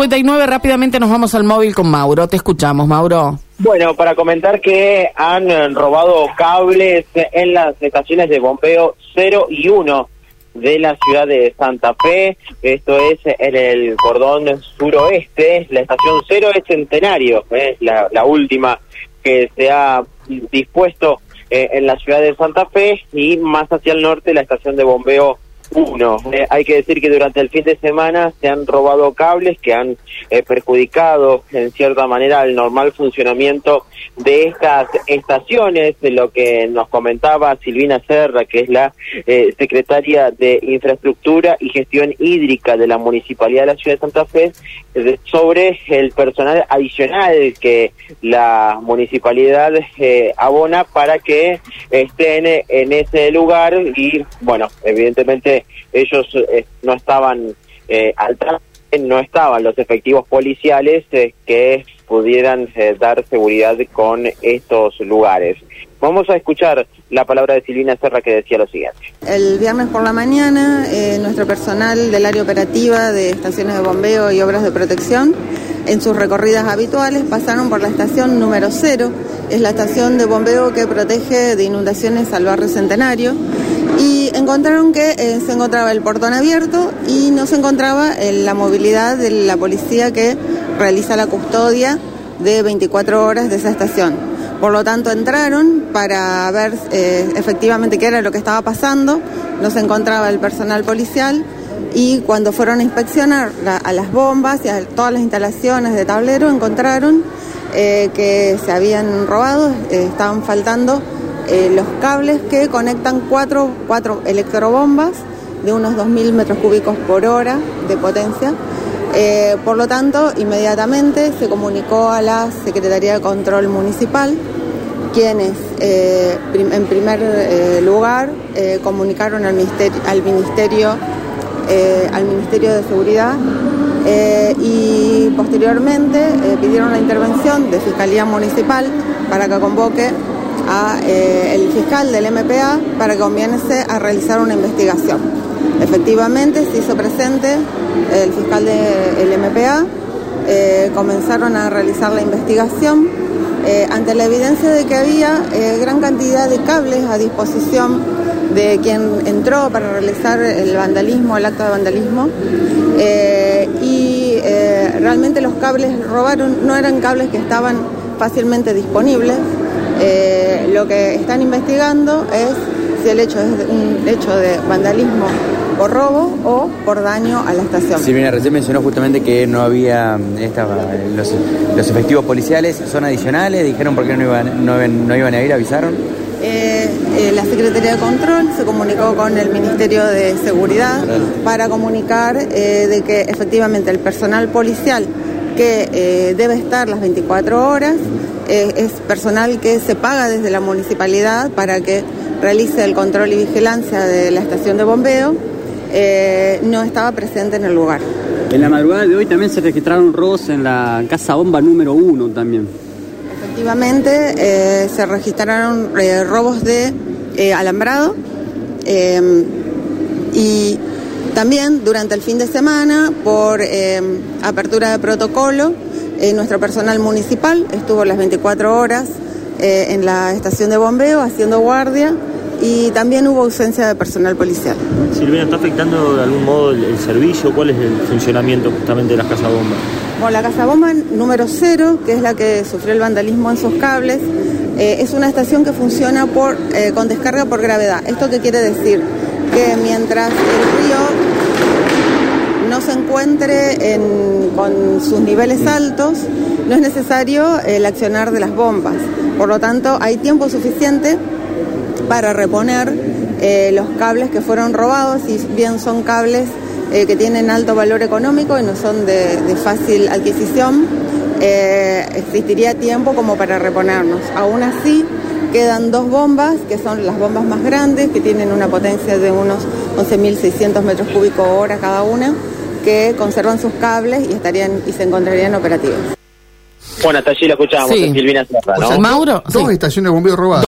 8.59, rápidamente nos vamos al móvil con Mauro. Te escuchamos, Mauro. Bueno, para comentar que han eh, robado cables en las estaciones de bombeo 0 y 1 de la ciudad de Santa Fe. Esto es en el cordón suroeste. La estación 0 es Centenario, la, la última que se ha dispuesto eh, en la ciudad de Santa Fe y más hacia el norte la estación de bombeo uno. Eh, hay que decir que durante el fin de semana se han robado cables que han eh, perjudicado en cierta manera el normal funcionamiento de estas estaciones, de lo que nos comentaba Silvina Serra, que es la eh, secretaria de Infraestructura y Gestión Hídrica de la Municipalidad de la Ciudad de Santa Fe, sobre el personal adicional que la municipalidad abona para que estén en ese lugar y, bueno, evidentemente ellos eh, no estaban eh, al no estaban los efectivos policiales eh, que pudieran eh, dar seguridad con estos lugares. Vamos a escuchar la palabra de Silvina Serra que decía lo siguiente. El viernes por la mañana, nuestro personal del área operativa de estaciones de bombeo y obras de protección, en sus recorridas habituales, pasaron por la estación número cero, es la estación de bombeo que protege de inundaciones al barrio Centenario y encontraron que eh, se encontraba el portón abierto y no se encontraba eh, la movilidad de la policía que realiza la custodia de 24 horas de esa estación. Por lo tanto, entraron para ver eh, efectivamente qué era lo que estaba pasando, no se encontraba el personal policial y cuando fueron a inspeccionar a las bombas y a todas las instalaciones de tablero, encontraron que se habían robado, estaban faltando eh, los cables que conectan cuatro, cuatro electrobombas de unos 2.000 metros cúbicos por hora de potencia. Eh, por lo tanto, inmediatamente se comunicó a la Secretaría de Control Municipal, quienes eh, en primer lugar comunicaron al Ministerio, al Ministerio, al Ministerio de Seguridad y posteriormente pidieron la intervención de Fiscalía Municipal para que convoque a eh, fiscal del MPA para que comience a realizar una investigación. Efectivamente se hizo presente el fiscal del MPA, eh, comenzaron a realizar la investigación eh, ante la evidencia de que había gran cantidad de cables a disposición de quien entró para realizar el vandalismo, el acto de vandalismo, y realmente los cables robaron no eran cables que estaban fácilmente disponibles, eh, lo que están investigando es si el hecho es un hecho de vandalismo por robo o por daño a la estación. Sí, mira, recién mencionó justamente que no había esta, los, efectivos policiales, son adicionales, dijeron por qué no iban, no, iban a ir, avisaron. Eh, eh, la Secretaría de Control se comunicó con el Ministerio de Seguridad para comunicar de que efectivamente el personal policial que debe estar las 24 horas eh, es personal que se paga desde la municipalidad para que realice el control y vigilancia de la estación de bombeo, eh, no estaba presente en el lugar. En la madrugada de hoy también se registraron robos en la casa bomba número uno también. Efectivamente, eh, se registraron robos de alambrado y también durante el fin de semana por apertura de protocolo eh, nuestro personal municipal estuvo las 24 horas eh, en la estación de bombeo haciendo guardia y también hubo ausencia de personal policial. Silvina, ¿está afectando de algún modo el, servicio? ¿Cuál es el funcionamiento justamente de la casa bomba? Bueno, la casa bomba número cero, que es la que sufrió el vandalismo en sus cables, eh, es una estación que funciona por, con descarga por gravedad. ¿Esto qué quiere decir? Que mientras el río no se encuentre con sus niveles altos, no es necesario el accionar de las bombas. Por lo tanto, hay tiempo suficiente para reponer eh, los cables que fueron robados, si bien son cables eh, que tienen alto valor económico y no son de, fácil adquisición, eh, existiría tiempo como para reponernos. Aún así, quedan dos bombas, que son las bombas más grandes, que tienen una potencia de unos 11.600 metros cúbicos hora cada una que conservan sus cables y estarían y se encontrarían operativos. Bueno, hasta allí lo escuchábamos, Silvina Mauro, dos estaciones de bombeo robadas.